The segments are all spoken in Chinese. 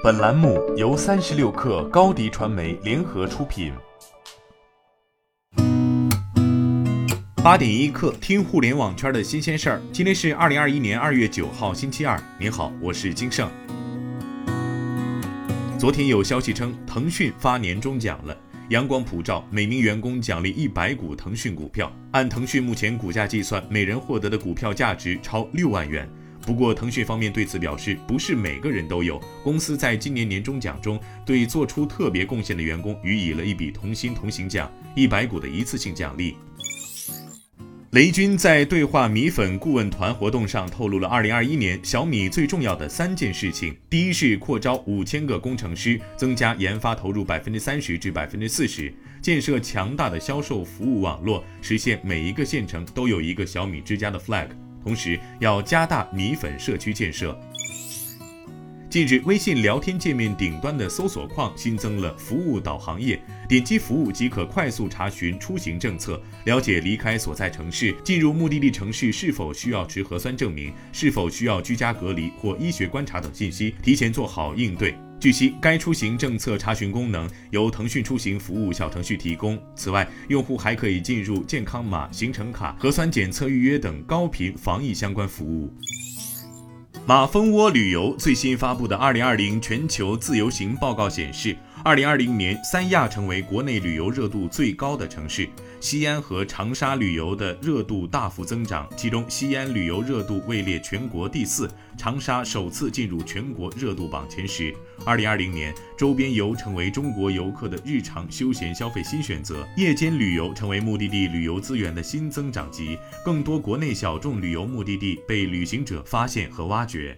本栏目由三十六氪高低传媒联合出品。八点一刻，听互联网圈的新鲜事儿。今天是二零二一年二月九号，星期二。您好，我是金盛。昨天有消息称，腾讯发年终奖了，阳光普照，每名员工奖励一百股腾讯股票。按腾讯目前股价计算，每人获得的股票价值超六万元。不过，腾讯方面对此表示，不是每个人都有。公司在今年年终奖中，对做出特别贡献的员工予以了一笔同心同行奖，一百股的一次性奖励。雷军在对话米粉顾问团活动上透露了2021年小米最重要的三件事情：第一是扩招五千个工程师，增加研发投入百分之三十至百分之四十，建设强大的销售服务网络，实现每一个县城都有一个小米之家的 flag。同时要加大米粉社区建设。近日，微信聊天界面顶端的搜索框新增了服务导航页，点击服务即可快速查询出行政策，了解离开所在城市进入目的地城市是否需要持核酸证明，是否需要居家隔离或医学观察等信息，提前做好应对。据悉，该出行政策查询功能由腾讯出行服务小程序提供。此外，用户还可以进入健康码、行程卡、核酸检测预约等高频防疫相关服务。马蜂窝旅游最新发布的《二零二零全球自由行报告》显示。二零二零年，三亚成为国内旅游热度最高的城市，西安和长沙旅游的热度大幅增长，其中西安旅游热度位列全国第四，长沙首次进入全国热度榜前十。二零二零年，周边游成为中国游客的日常休闲消费新选择，夜间旅游成为目的地旅游资源的新增长极，更多国内小众旅游目的地被旅行者发现和挖掘。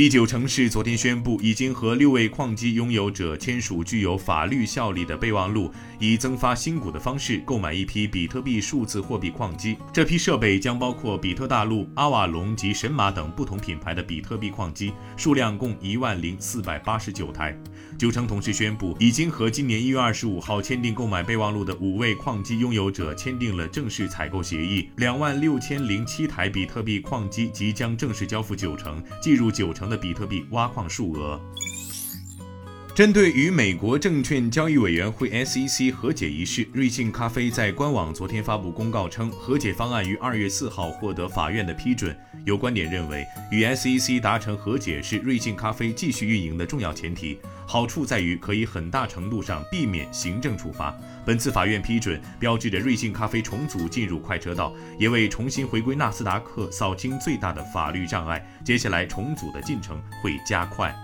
第九城市昨天宣布，已经和六位矿机拥有者签署具有法律效力的备忘录，以增发新股的方式购买一批比特币数字货币矿机。这批设备将包括比特大陆、阿瓦隆及神马等不同品牌的比特币矿机，数量共一万零四百八十九台。九城同时宣布，已经和今年一月二十五号签订购买备忘录的五位矿机拥有者签订了正式采购协议，两万六千零七台比特币矿机即将正式交付九城，计入九城的比特币挖矿数额。针对与美国证券交易委员会 SEC 和解一事，瑞幸咖啡在官网昨天发布公告称，和解方案于二月四号获得法院的批准。有观点认为，与 SEC 达成和解是瑞幸咖啡继续运营的重要前提，好处在于可以很大程度上避免行政处罚。本次法院批准，标志着瑞幸咖啡重组进入快车道，也为重新回归纳斯达克扫清最大的法律障碍。接下来重组的进程会加快。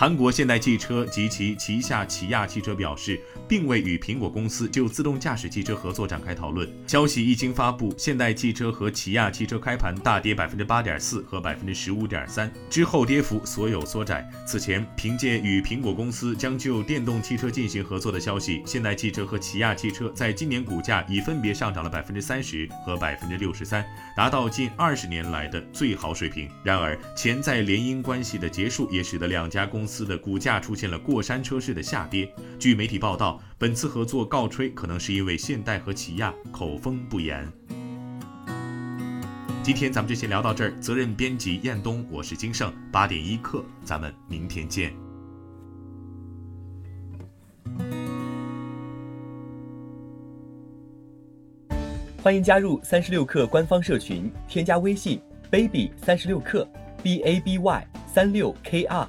韩国现代汽车及其旗下起亚汽车表示，并未与苹果公司就自动驾驶汽车合作展开讨论。消息一经发布，现代汽车和起亚汽车开盘大跌百分之八点四和百分之十五点三，之后跌幅所有缩窄。此前，凭借与苹果公司将就电动汽车进行合作的消息，现代汽车和起亚汽车在今年股价已分别上涨了百分之三十和百分之六十三，达到近二十年来的最好水平。然而，潜在联姻关系的结束也使得两家公司司的股价出现了过山车式的下跌。据媒体报道，本次合作告吹可能是因为现代和起亚口风不严。今天咱们就先聊到这儿，责任编辑彦东，我是金盛，八点一刻，咱们明天见。欢迎加入三十六氪官方社群，添加微信 baby 三十六氪 b a b y 三六 k r。